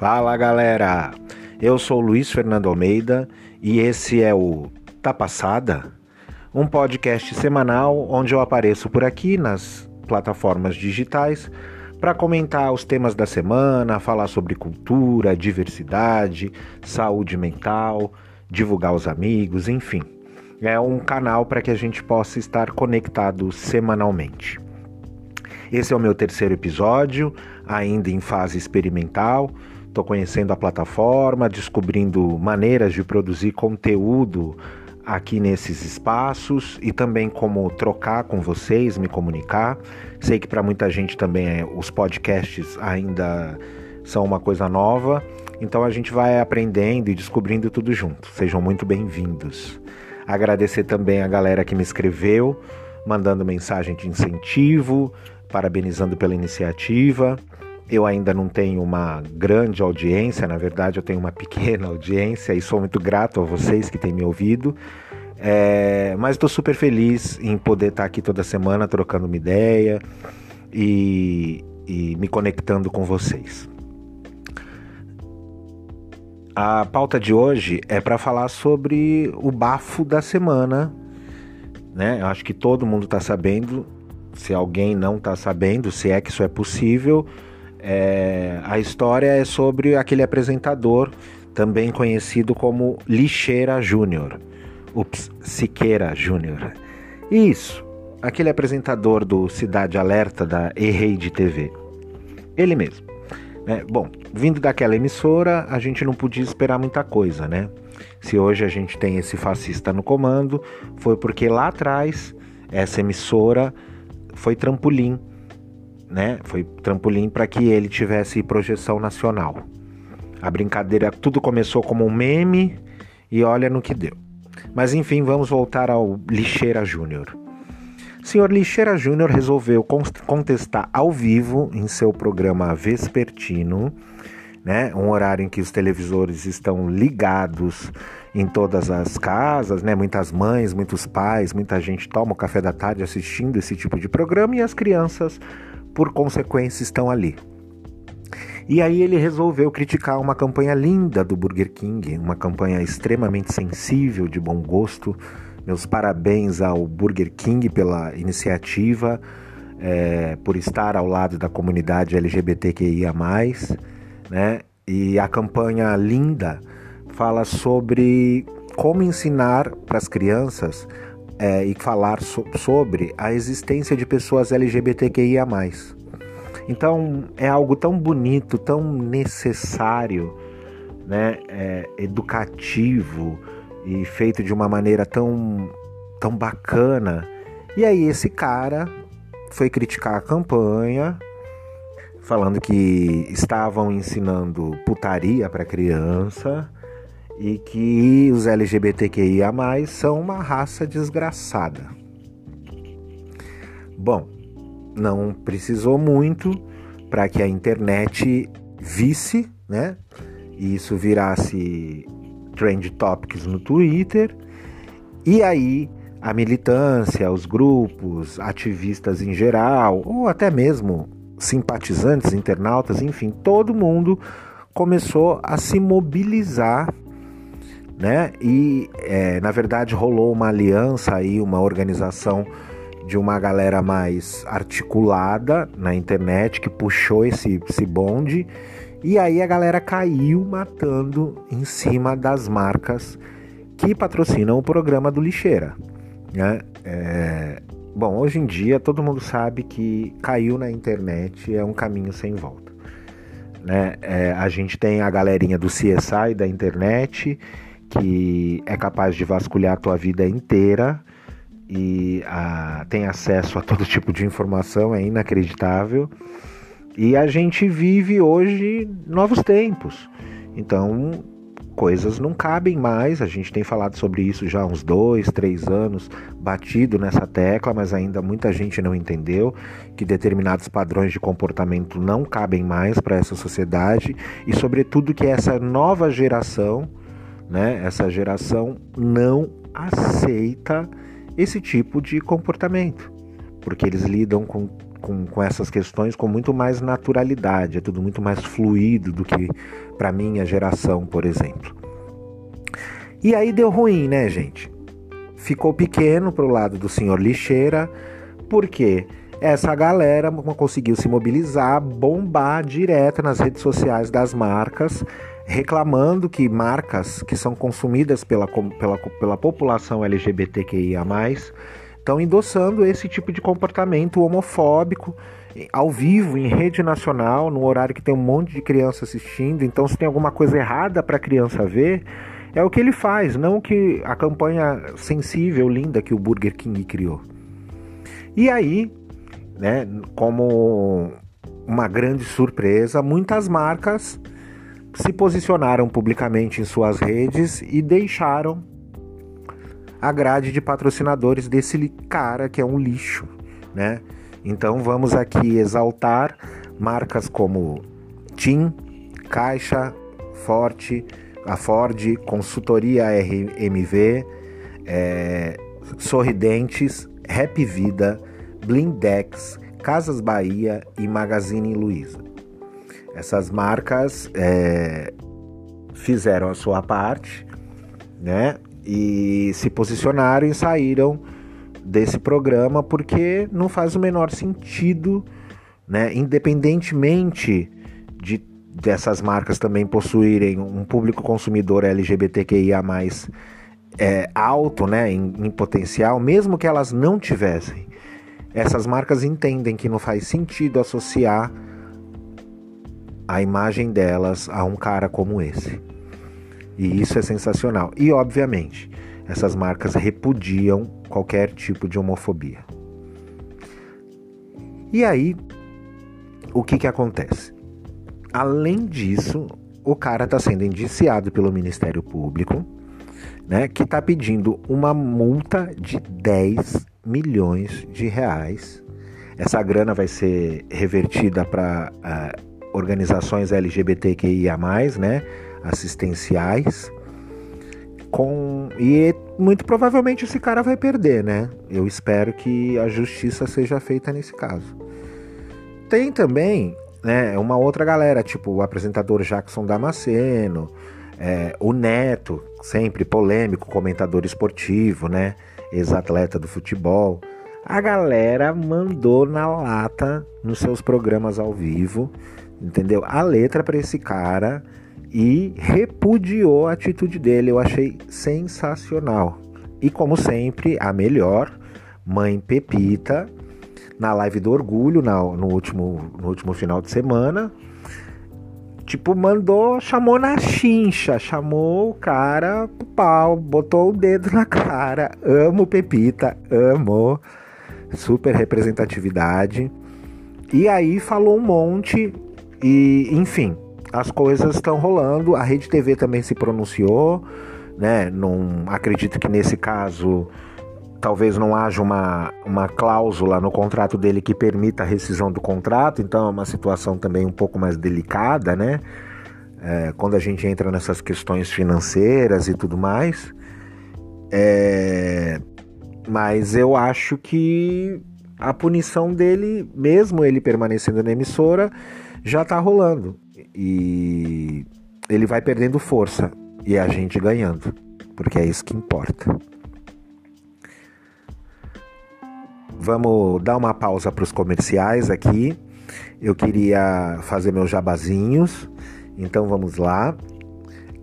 Fala galera, eu sou Luiz Fernando Almeida e esse é o Tá Passada, um podcast semanal onde eu apareço por aqui nas plataformas digitais para comentar os temas da semana, falar sobre cultura, diversidade, saúde mental, divulgar os amigos, enfim. É um canal para que a gente possa estar conectado semanalmente. Esse é o meu terceiro episódio, ainda em fase experimental. Estou conhecendo a plataforma, descobrindo maneiras de produzir conteúdo aqui nesses espaços e também como trocar com vocês, me comunicar. Sei que para muita gente também é, os podcasts ainda são uma coisa nova, então a gente vai aprendendo e descobrindo tudo junto. Sejam muito bem-vindos. Agradecer também a galera que me escreveu, mandando mensagem de incentivo, parabenizando pela iniciativa. Eu ainda não tenho uma grande audiência, na verdade, eu tenho uma pequena audiência e sou muito grato a vocês que têm me ouvido. É, mas estou super feliz em poder estar aqui toda semana trocando uma ideia e, e me conectando com vocês. A pauta de hoje é para falar sobre o bafo da semana. Né? Eu acho que todo mundo está sabendo. Se alguém não está sabendo, se é que isso é possível, é, a história é sobre aquele apresentador, também conhecido como Lixeira Júnior. Ups, Siqueira Júnior. Isso, aquele apresentador do Cidade Alerta da E-Rede TV. Ele mesmo. É, bom, vindo daquela emissora, a gente não podia esperar muita coisa, né? Se hoje a gente tem esse fascista no comando, foi porque lá atrás essa emissora foi trampolim né? Foi trampolim para que ele tivesse projeção nacional. A brincadeira, tudo começou como um meme e olha no que deu. Mas enfim, vamos voltar ao Lixeira Júnior. Senhor Lixeira Júnior resolveu contestar ao vivo em seu programa vespertino, né, um horário em que os televisores estão ligados em todas as casas, né, muitas mães, muitos pais, muita gente toma o café da tarde assistindo esse tipo de programa e as crianças por consequência, estão ali. E aí ele resolveu criticar uma campanha linda do Burger King, uma campanha extremamente sensível, de bom gosto. Meus parabéns ao Burger King pela iniciativa, é, por estar ao lado da comunidade LGBTQIA+, né? E a campanha linda fala sobre como ensinar para as crianças é, e falar so sobre a existência de pessoas LGBTQIA. Então é algo tão bonito, tão necessário, né, é, educativo e feito de uma maneira tão, tão bacana. E aí esse cara foi criticar a campanha, falando que estavam ensinando putaria para criança e que os LGBTQIA são uma raça desgraçada. Bom, não precisou muito para que a internet visse, né? E isso virasse trend topics no Twitter. E aí a militância, os grupos, ativistas em geral, ou até mesmo simpatizantes, internautas, enfim, todo mundo começou a se mobilizar né? E é, na verdade rolou uma aliança aí, uma organização de uma galera mais articulada na internet que puxou esse, esse bonde e aí a galera caiu matando em cima das marcas que patrocinam o programa do Lixeira, né? É, bom, hoje em dia todo mundo sabe que caiu na internet é um caminho sem volta. Né? É, a gente tem a galerinha do CSI da internet que é capaz de vasculhar a tua vida inteira e a, tem acesso a todo tipo de informação, é inacreditável. E a gente vive hoje novos tempos. Então, coisas não cabem mais. A gente tem falado sobre isso já há uns dois, três anos, batido nessa tecla, mas ainda muita gente não entendeu que determinados padrões de comportamento não cabem mais para essa sociedade e, sobretudo, que essa nova geração né? Essa geração não aceita esse tipo de comportamento, porque eles lidam com com, com essas questões com muito mais naturalidade, é tudo muito mais fluido do que para minha geração, por exemplo. E aí deu ruim, né, gente? Ficou pequeno pro lado do senhor lixeira, porque essa galera conseguiu se mobilizar, bombar direto nas redes sociais das marcas, reclamando que marcas que são consumidas pela, pela, pela população LGBTQIA estão endossando esse tipo de comportamento homofóbico ao vivo, em rede nacional, no horário que tem um monte de criança assistindo. Então, se tem alguma coisa errada para a criança ver, é o que ele faz, não que a campanha sensível, linda que o Burger King criou. E aí, né, como uma grande surpresa, muitas marcas se posicionaram publicamente em suas redes e deixaram a grade de patrocinadores desse cara que é um lixo, né? Então vamos aqui exaltar marcas como TIM, Caixa, Forte, a Ford, Consultoria RMV, é, Sorridentes, Rap Vida, Blindex, Casas Bahia e Magazine Luiza. Essas marcas é, fizeram a sua parte, né? e se posicionaram e saíram desse programa porque não faz o menor sentido, né? Independentemente de dessas marcas também possuírem um público consumidor LGBTQIA+, é, alto, né, em, em potencial, mesmo que elas não tivessem, essas marcas entendem que não faz sentido associar a imagem delas a um cara como esse. E isso é sensacional. E, obviamente, essas marcas repudiam qualquer tipo de homofobia. E aí, o que, que acontece? Além disso, o cara está sendo indiciado pelo Ministério Público, né, que está pedindo uma multa de 10 milhões de reais. Essa grana vai ser revertida para ah, organizações LGBTQIA, né? assistenciais. Com... E muito provavelmente esse cara vai perder, né? Eu espero que a justiça seja feita nesse caso. Tem também né, uma outra galera, tipo o apresentador Jackson Damasceno, é, o Neto, sempre polêmico, comentador esportivo, né? Ex-atleta do futebol. A galera mandou na lata nos seus programas ao vivo, entendeu? A letra para esse cara e repudiou a atitude dele. Eu achei sensacional. E como sempre, a melhor, mãe Pepita, na live do orgulho, na, no, último, no último final de semana. Tipo, mandou, chamou na chincha, chamou o cara pro pau, botou o dedo na cara. Amo Pepita, amo. Super representatividade. E aí falou um monte e, enfim, as coisas estão rolando. A Rede TV também se pronunciou, né? Não acredito que nesse caso talvez não haja uma, uma cláusula no contrato dele que permita a rescisão do contrato, então é uma situação também um pouco mais delicada, né? É, quando a gente entra nessas questões financeiras e tudo mais. É, mas eu acho que a punição dele, mesmo ele permanecendo na emissora, já tá rolando e ele vai perdendo força e a gente ganhando, porque é isso que importa. Vamos dar uma pausa para os comerciais aqui. Eu queria fazer meus jabazinhos, então vamos lá.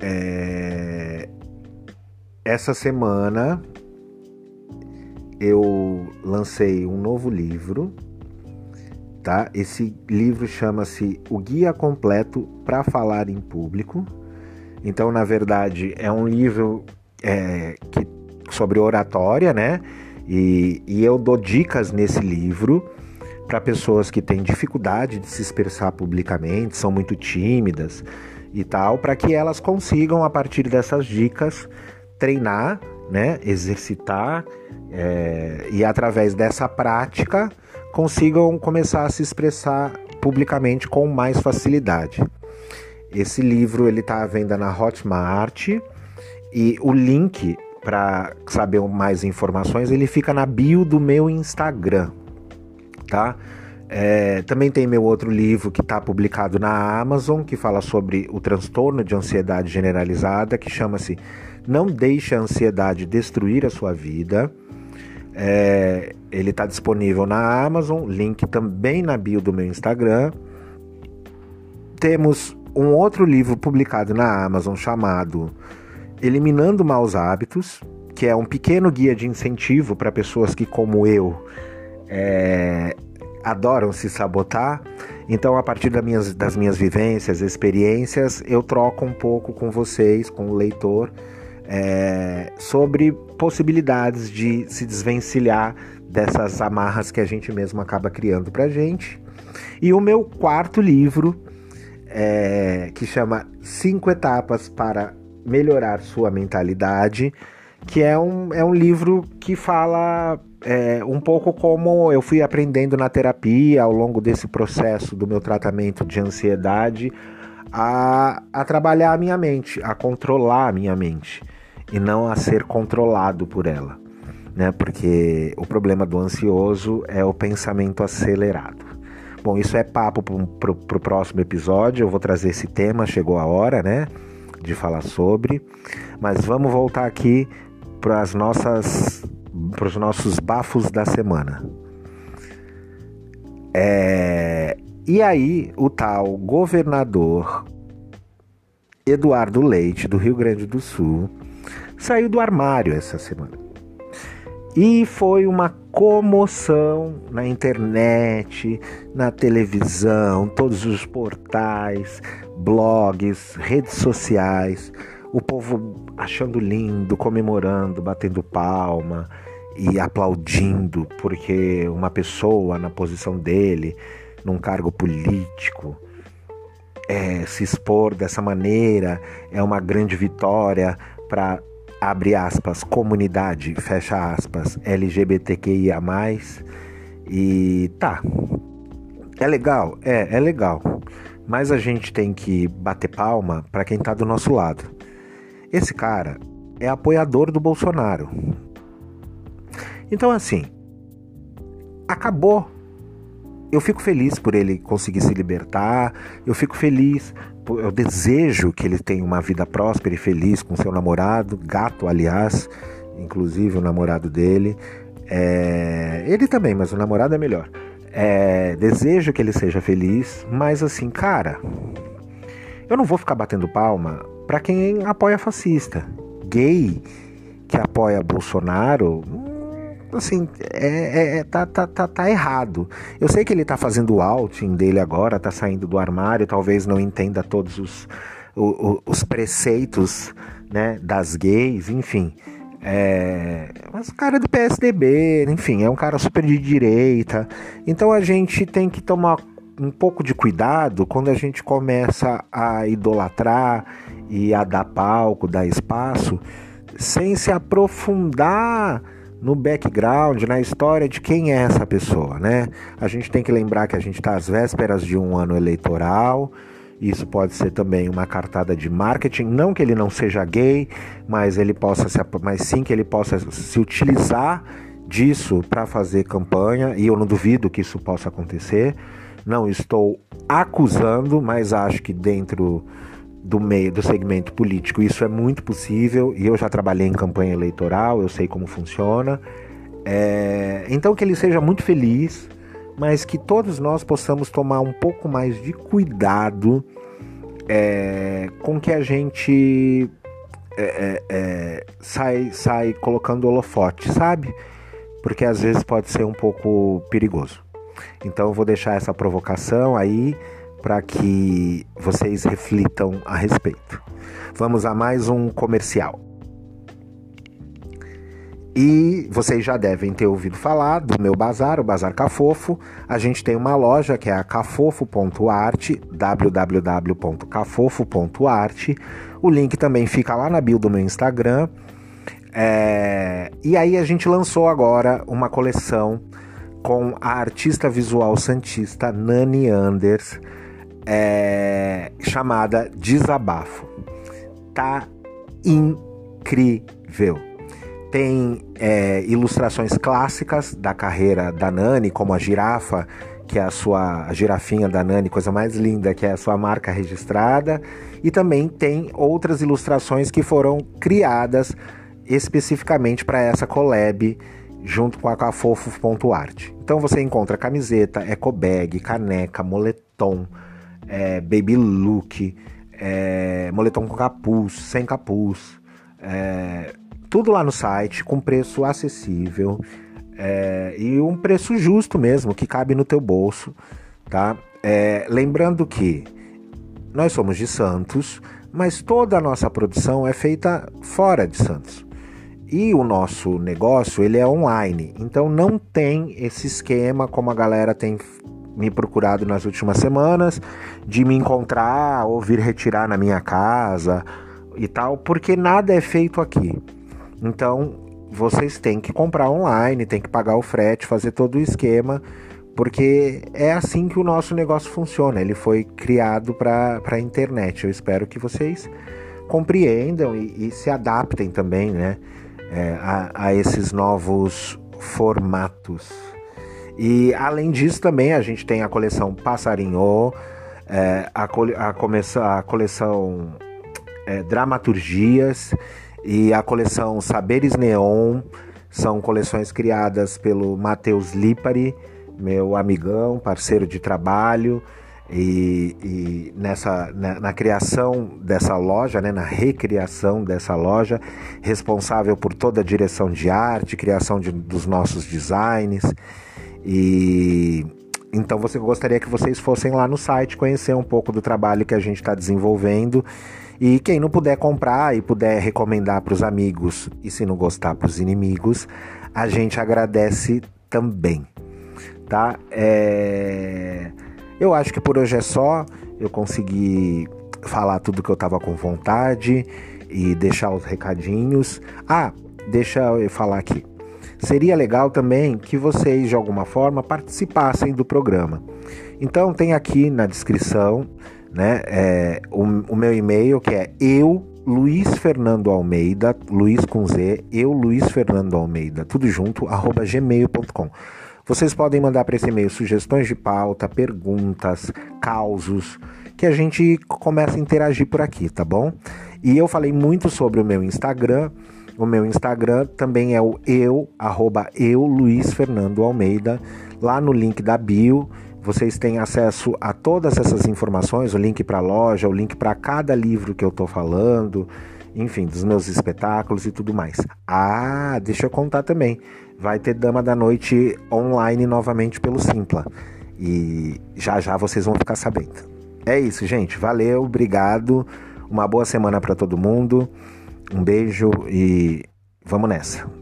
É... Essa semana eu lancei um novo livro tá? Esse livro chama-se O Guia Completo para Falar em Público. Então, na verdade, é um livro é, que, sobre oratória, né? E, e eu dou dicas nesse livro para pessoas que têm dificuldade de se expressar publicamente, são muito tímidas e tal, para que elas consigam, a partir dessas dicas, treinar, né? Exercitar é, e através dessa prática consigam começar a se expressar publicamente com mais facilidade. Esse livro ele está à venda na Hotmart e o link para saber mais informações ele fica na bio do meu Instagram, tá? É, também tem meu outro livro que está publicado na Amazon, que fala sobre o transtorno de ansiedade generalizada, que chama-se Não Deixe a Ansiedade Destruir a Sua Vida. É, ele está disponível na Amazon, link também na bio do meu Instagram. Temos um outro livro publicado na Amazon chamado Eliminando Maus Hábitos, que é um pequeno guia de incentivo para pessoas que, como eu, é, adoram se sabotar. Então, a partir das minhas, das minhas vivências, experiências, eu troco um pouco com vocês, com o leitor, é, sobre possibilidades de se desvencilhar dessas amarras que a gente mesmo acaba criando pra gente. E o meu quarto livro, é, que chama Cinco Etapas para Melhorar Sua Mentalidade, que é um, é um livro que fala é, um pouco como eu fui aprendendo na terapia ao longo desse processo do meu tratamento de ansiedade a, a trabalhar a minha mente, a controlar a minha mente e não a ser controlado por ela, né? Porque o problema do ansioso é o pensamento acelerado. Bom, isso é papo para o próximo episódio. Eu vou trazer esse tema, chegou a hora, né? De falar sobre. Mas vamos voltar aqui para as nossas para os nossos bafos da semana. É, e aí, o tal governador Eduardo Leite, do Rio Grande do Sul, saiu do armário essa semana. E foi uma comoção na internet, na televisão, todos os portais, blogs, redes sociais, o povo achando lindo, comemorando, batendo palma e aplaudindo porque uma pessoa na posição dele, num cargo político, é, se expor dessa maneira é uma grande vitória para abre aspas, comunidade, fecha aspas, LGBTQIA+, e tá. É legal? É, é legal. Mas a gente tem que bater palma para quem tá do nosso lado. Esse cara é apoiador do Bolsonaro. Então assim, acabou. Eu fico feliz por ele conseguir se libertar, eu fico feliz eu desejo que ele tenha uma vida próspera e feliz com seu namorado, gato, aliás, inclusive o namorado dele. É, ele também, mas o namorado é melhor. É, desejo que ele seja feliz, mas assim, cara, eu não vou ficar batendo palma para quem apoia fascista. Gay que apoia Bolsonaro, assim, é, é, é, tá, tá, tá, tá, errado. Eu sei que ele tá fazendo o outing dele agora, tá saindo do armário, talvez não entenda todos os, os, os preceitos né, das gays, enfim. É, mas o cara é do PSDB, enfim, é um cara super de direita. Então a gente tem que tomar um pouco de cuidado quando a gente começa a idolatrar e a dar palco, dar espaço, sem se aprofundar no background, na história de quem é essa pessoa, né? A gente tem que lembrar que a gente está às vésperas de um ano eleitoral. Isso pode ser também uma cartada de marketing, não que ele não seja gay, mas ele possa se, mas sim que ele possa se utilizar disso para fazer campanha, e eu não duvido que isso possa acontecer. Não estou acusando, mas acho que dentro do meio do segmento político. Isso é muito possível e eu já trabalhei em campanha eleitoral, eu sei como funciona. É, então que ele seja muito feliz, mas que todos nós possamos tomar um pouco mais de cuidado é, com que a gente é, é, é, sai, sai colocando holofote, sabe? Porque às vezes pode ser um pouco perigoso. Então eu vou deixar essa provocação aí para que vocês reflitam a respeito. Vamos a mais um comercial. E vocês já devem ter ouvido falar do meu bazar, o Bazar Cafofo. A gente tem uma loja que é a cafofo.art, www.cafofo.art. O link também fica lá na bio do meu Instagram. É... E aí a gente lançou agora uma coleção com a artista visual santista Nani Anders é, chamada Desabafo. Tá incrível. Tem é, ilustrações clássicas da carreira da Nani, como a girafa que é a sua a girafinha da Nani, coisa mais linda, que é a sua marca registrada, e também tem outras ilustrações que foram criadas especificamente para essa collab junto com a Cafofo.art. Então você encontra camiseta, eco bag, caneca, moletom, é, baby look, é, moletom com capuz, sem capuz, é, tudo lá no site com preço acessível é, e um preço justo mesmo que cabe no teu bolso, tá? É, lembrando que nós somos de Santos, mas toda a nossa produção é feita fora de Santos. E o nosso negócio, ele é online. Então não tem esse esquema como a galera tem me procurado nas últimas semanas de me encontrar ou vir retirar na minha casa e tal, porque nada é feito aqui. Então, vocês têm que comprar online, tem que pagar o frete, fazer todo o esquema, porque é assim que o nosso negócio funciona. Ele foi criado para a internet. Eu espero que vocês compreendam e, e se adaptem também, né? é, a, a esses novos formatos. E além disso, também a gente tem a coleção Passarinho, é, a, a, começa, a coleção é, Dramaturgias e a coleção Saberes Neon. São coleções criadas pelo Matheus Lipari, meu amigão, parceiro de trabalho. E, e nessa na, na, criação dessa loja, né, na recriação dessa loja, responsável por toda a direção de arte, criação de, dos nossos designs. E então você gostaria que vocês fossem lá no site conhecer um pouco do trabalho que a gente está desenvolvendo. E quem não puder comprar e puder recomendar para os amigos e se não gostar para os inimigos, a gente agradece também, tá? É... Eu acho que por hoje é só. Eu consegui falar tudo que eu tava com vontade e deixar os recadinhos. Ah, deixa eu falar aqui. Seria legal também que vocês de alguma forma participassem do programa. Então tem aqui na descrição, né, é, o, o meu e-mail que é eu Luiz Fernando Almeida, Luiz com Z, eu Luiz Fernando Almeida, tudo junto, arroba gmail.com. Vocês podem mandar para esse e-mail sugestões de pauta, perguntas, causos, que a gente começa a interagir por aqui, tá bom? E eu falei muito sobre o meu Instagram. O meu Instagram também é o eu, arroba eu, Luiz Fernando Almeida. Lá no link da bio, vocês têm acesso a todas essas informações, o link para a loja, o link para cada livro que eu estou falando, enfim, dos meus espetáculos e tudo mais. Ah, deixa eu contar também vai ter Dama da Noite online novamente pelo Simpla. E já já vocês vão ficar sabendo. É isso, gente. Valeu, obrigado. Uma boa semana para todo mundo. Um beijo e vamos nessa.